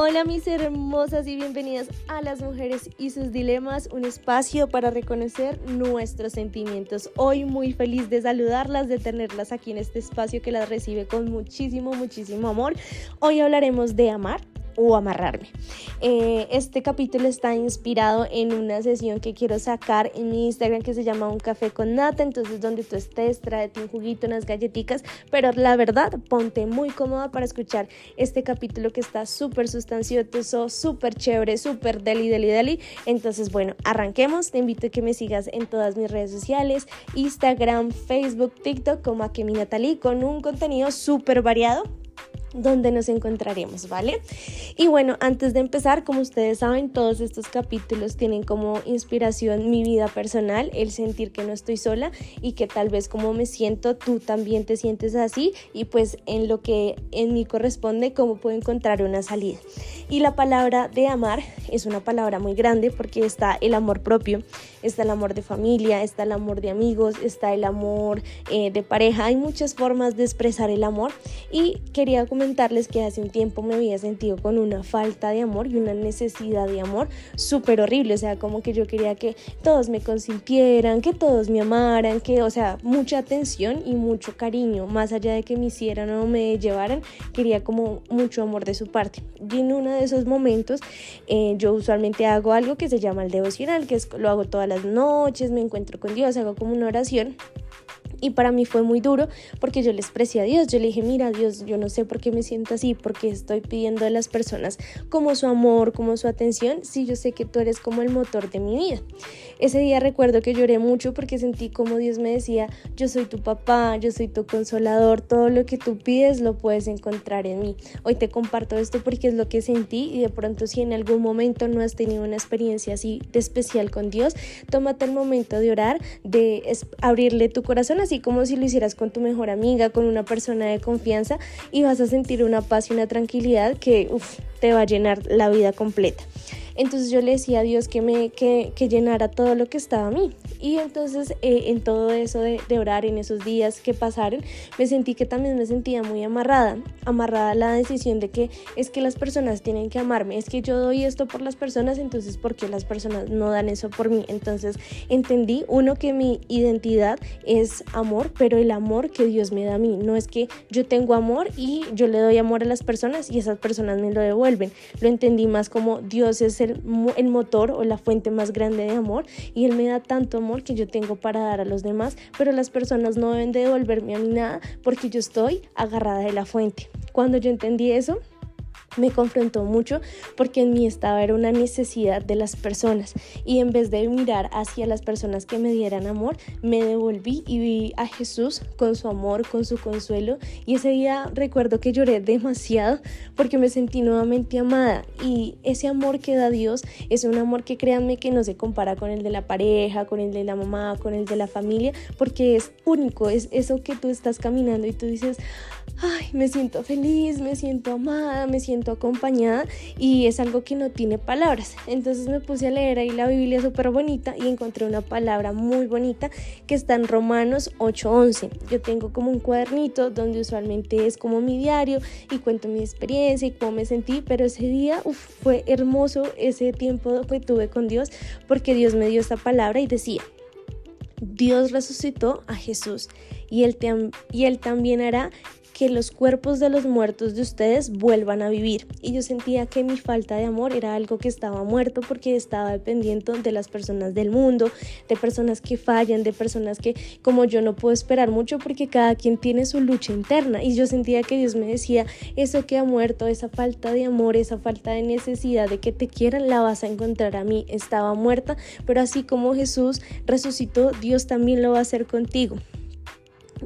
Hola mis hermosas y bienvenidas a Las Mujeres y sus Dilemas, un espacio para reconocer nuestros sentimientos. Hoy muy feliz de saludarlas, de tenerlas aquí en este espacio que las recibe con muchísimo, muchísimo amor. Hoy hablaremos de amar o amarrarme. Eh, este capítulo está inspirado en una sesión que quiero sacar en mi Instagram que se llama Un Café con Nata, entonces donde tú estés, tráete un juguito, unas galletitas, pero la verdad, ponte muy cómoda para escuchar este capítulo que está súper sustancioso, súper chévere, súper deli, deli, deli. Entonces, bueno, arranquemos. Te invito a que me sigas en todas mis redes sociales, Instagram, Facebook, TikTok, como a que Natalie, con un contenido súper variado donde nos encontraremos, ¿vale? Y bueno, antes de empezar, como ustedes saben, todos estos capítulos tienen como inspiración mi vida personal, el sentir que no estoy sola y que tal vez como me siento, tú también te sientes así y pues en lo que en mí corresponde, cómo puedo encontrar una salida. Y la palabra de amar es una palabra muy grande porque está el amor propio, está el amor de familia, está el amor de amigos, está el amor eh, de pareja, hay muchas formas de expresar el amor y quería comentarles que hace un tiempo me había sentido con una falta de amor y una necesidad de amor súper horrible, o sea, como que yo quería que todos me consintieran, que todos me amaran, que, o sea, mucha atención y mucho cariño, más allá de que me hicieran o me llevaran, quería como mucho amor de su parte. Y en uno de esos momentos eh, yo usualmente hago algo que se llama el devocional, que es, lo hago todas las noches, me encuentro con Dios, hago como una oración y para mí fue muy duro porque yo le expresé a Dios, yo le dije, mira Dios, yo no sé por qué me siento así, porque estoy pidiendo a las personas como su amor, como su atención, si yo sé que tú eres como el motor de mi vida. Ese día recuerdo que lloré mucho porque sentí como Dios me decía, yo soy tu papá, yo soy tu consolador, todo lo que tú pides lo puedes encontrar en mí. Hoy te comparto esto porque es lo que sentí y de pronto si en algún momento no has tenido una experiencia así de especial con Dios, tómate el momento de orar, de abrirle tu corazón así como si lo hicieras con tu mejor amiga, con una persona de confianza y vas a sentir una paz y una tranquilidad que te va a llenar la vida completa. Entonces yo le decía a Dios que me que, que llenara todo lo que estaba a mí. Y entonces eh, en todo eso de, orar en esos días que pasaron, me sentí que también me sentía muy amarrada, amarrada a la decisión de que es que las personas tienen que amarme, es que yo doy esto por las personas, entonces ¿por qué las personas no dan eso por mí? Entonces entendí, uno, que mi identidad es amor, pero el amor que Dios me da a mí, no es que yo tengo amor y yo le doy amor a las personas y esas personas me lo devuelven. Lo entendí más como Dios es el el, motor o la fuente más grande de amor y Él me da tanto amor que yo tengo para dar a los demás, pero las personas no deben de devolverme a mí nada porque yo estoy agarrada de la fuente. Cuando yo entendí eso, me confrontó mucho porque en mí estaba era una necesidad de las personas. Y en vez de mirar hacia las personas que me dieran amor, me devolví y vi a Jesús con su amor, con su consuelo. Y ese día recuerdo que lloré demasiado porque me sentí nuevamente amada. Y ese amor que da Dios es un amor que créanme que no se compara con el de la pareja, con el de la mamá, con el de la familia, porque es único, es eso que tú estás caminando y tú dices, ay, me siento feliz, me siento amada, me siento acompañada y es algo que no tiene palabras. Entonces me puse a leer ahí la Biblia súper bonita y encontré una palabra muy bonita que está en Romanos 8:11. Yo tengo como un cuadernito donde usualmente es como mi diario y cuento mi experiencia y cómo me sentí, pero ese día fue hermoso ese tiempo que tuve con Dios porque Dios me dio esta palabra y decía, Dios resucitó a Jesús y él, y él también hará que los cuerpos de los muertos de ustedes vuelvan a vivir. Y yo sentía que mi falta de amor era algo que estaba muerto porque estaba dependiendo de las personas del mundo, de personas que fallan, de personas que como yo no puedo esperar mucho porque cada quien tiene su lucha interna. Y yo sentía que Dios me decía, eso que ha muerto, esa falta de amor, esa falta de necesidad de que te quieran, la vas a encontrar a mí. Estaba muerta, pero así como Jesús resucitó, Dios también lo va a hacer contigo.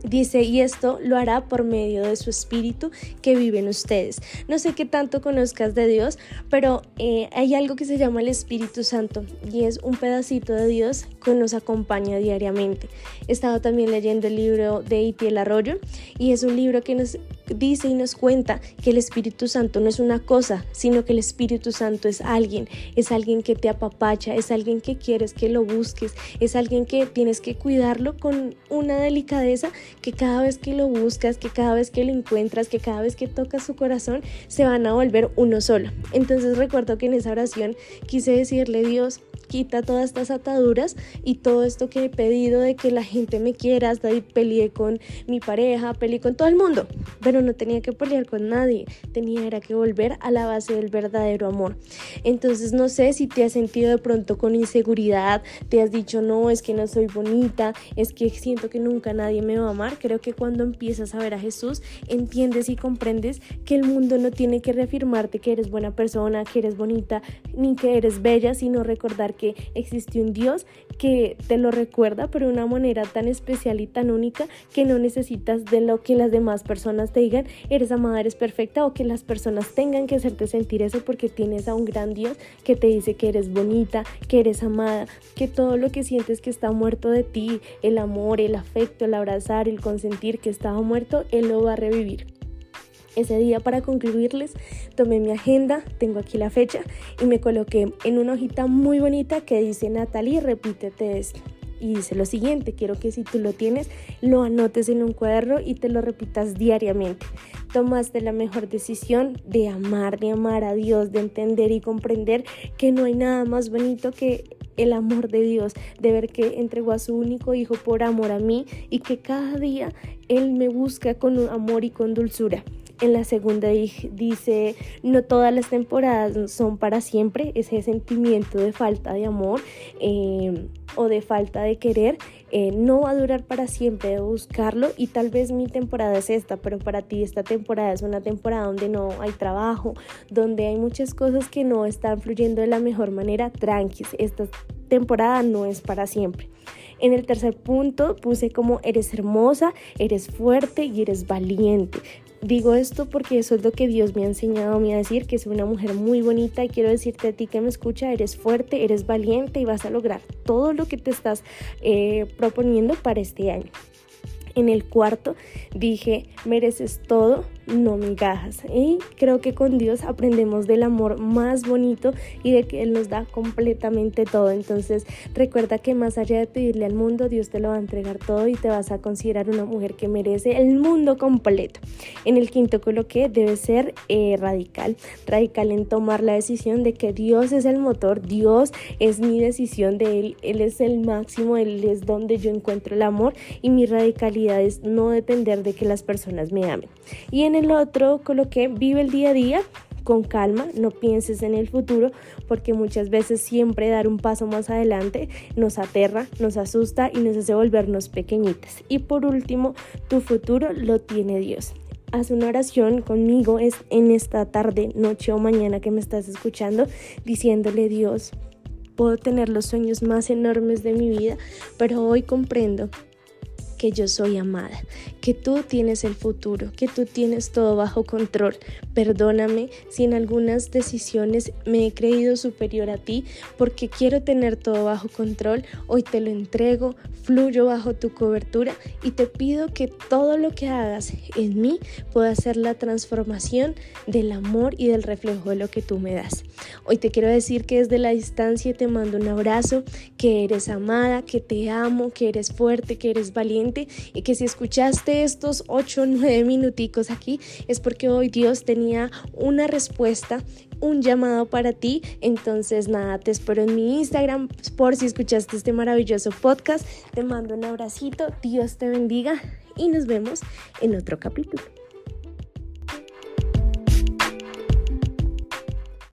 Dice, y esto lo hará por medio de su espíritu que vive en ustedes. No sé qué tanto conozcas de Dios, pero eh, hay algo que se llama el Espíritu Santo y es un pedacito de Dios que nos acompaña diariamente. He estado también leyendo el libro de Itiel Arroyo y es un libro que nos dice y nos cuenta que el Espíritu Santo no es una cosa, sino que el Espíritu Santo es alguien, es alguien que te apapacha, es alguien que quieres que lo busques, es alguien que tienes que cuidarlo con una delicadeza que cada vez que lo buscas, que cada vez que lo encuentras, que cada vez que tocas su corazón, se van a volver uno solo. Entonces recuerdo que en esa oración quise decirle Dios, quita todas estas ataduras y todo esto que he pedido de que la gente me quiera, hasta peleé con mi pareja, peleé con todo el mundo, pero no tenía que pelear con nadie, tenía que volver a la base del verdadero amor. Entonces no sé si te has sentido de pronto con inseguridad, te has dicho no, es que no soy bonita, es que siento que nunca nadie me va a amar, creo que cuando empiezas a ver a Jesús entiendes y comprendes que el mundo no tiene que reafirmarte que eres buena persona, que eres bonita, ni que eres bella, sino recordar que que existe un Dios que te lo recuerda, pero de una manera tan especial y tan única que no necesitas de lo que las demás personas te digan, eres amada, eres perfecta, o que las personas tengan que hacerte sentir eso porque tienes a un gran Dios que te dice que eres bonita, que eres amada, que todo lo que sientes que está muerto de ti, el amor, el afecto, el abrazar, el consentir que estaba muerto, Él lo va a revivir. Ese día para concluirles tomé mi agenda, tengo aquí la fecha y me coloqué en una hojita muy bonita que dice Natalie, repítete esto. Y dice lo siguiente, quiero que si tú lo tienes, lo anotes en un cuaderno y te lo repitas diariamente. Tomaste la mejor decisión de amar, de amar a Dios, de entender y comprender que no hay nada más bonito que el amor de Dios, de ver que entregó a su único hijo por amor a mí y que cada día Él me busca con amor y con dulzura. En la segunda dice, no todas las temporadas son para siempre, ese sentimiento de falta de amor eh, o de falta de querer eh, no va a durar para siempre, de buscarlo y tal vez mi temporada es esta, pero para ti esta temporada es una temporada donde no hay trabajo, donde hay muchas cosas que no están fluyendo de la mejor manera, tranquis, esta temporada no es para siempre. En el tercer punto puse como eres hermosa, eres fuerte y eres valiente. Digo esto porque eso es lo que Dios me ha enseñado a mí a decir, que soy una mujer muy bonita y quiero decirte a ti que me escucha, eres fuerte, eres valiente y vas a lograr todo lo que te estás eh, proponiendo para este año. En el cuarto dije, mereces todo, no migajas. Y creo que con Dios aprendemos del amor más bonito y de que Él nos da completamente todo. Entonces recuerda que más allá de pedirle al mundo, Dios te lo va a entregar todo y te vas a considerar una mujer que merece el mundo completo. En el quinto coloqué debe ser eh, radical. Radical en tomar la decisión de que Dios es el motor, Dios es mi decisión de Él, Él es el máximo, Él es donde yo encuentro el amor y mi radicalidad es no depender de que las personas me amen. Y en el otro coloqué vive el día a día con calma, no pienses en el futuro, porque muchas veces siempre dar un paso más adelante nos aterra, nos asusta y nos hace volvernos pequeñitas. Y por último, tu futuro lo tiene Dios. Haz una oración conmigo es en esta tarde, noche o mañana que me estás escuchando, diciéndole Dios, puedo tener los sueños más enormes de mi vida, pero hoy comprendo que yo soy amada, que tú tienes el futuro, que tú tienes todo bajo control. Perdóname si en algunas decisiones me he creído superior a ti porque quiero tener todo bajo control. Hoy te lo entrego, fluyo bajo tu cobertura y te pido que todo lo que hagas en mí pueda ser la transformación del amor y del reflejo de lo que tú me das. Hoy te quiero decir que desde la distancia te mando un abrazo, que eres amada, que te amo, que eres fuerte, que eres valiente y que si escuchaste estos 8 o 9 minuticos aquí es porque hoy Dios tenía una respuesta un llamado para ti. Entonces, nada, te espero en mi Instagram por si escuchaste este maravilloso podcast. Te mando un abracito, Dios te bendiga y nos vemos en otro capítulo.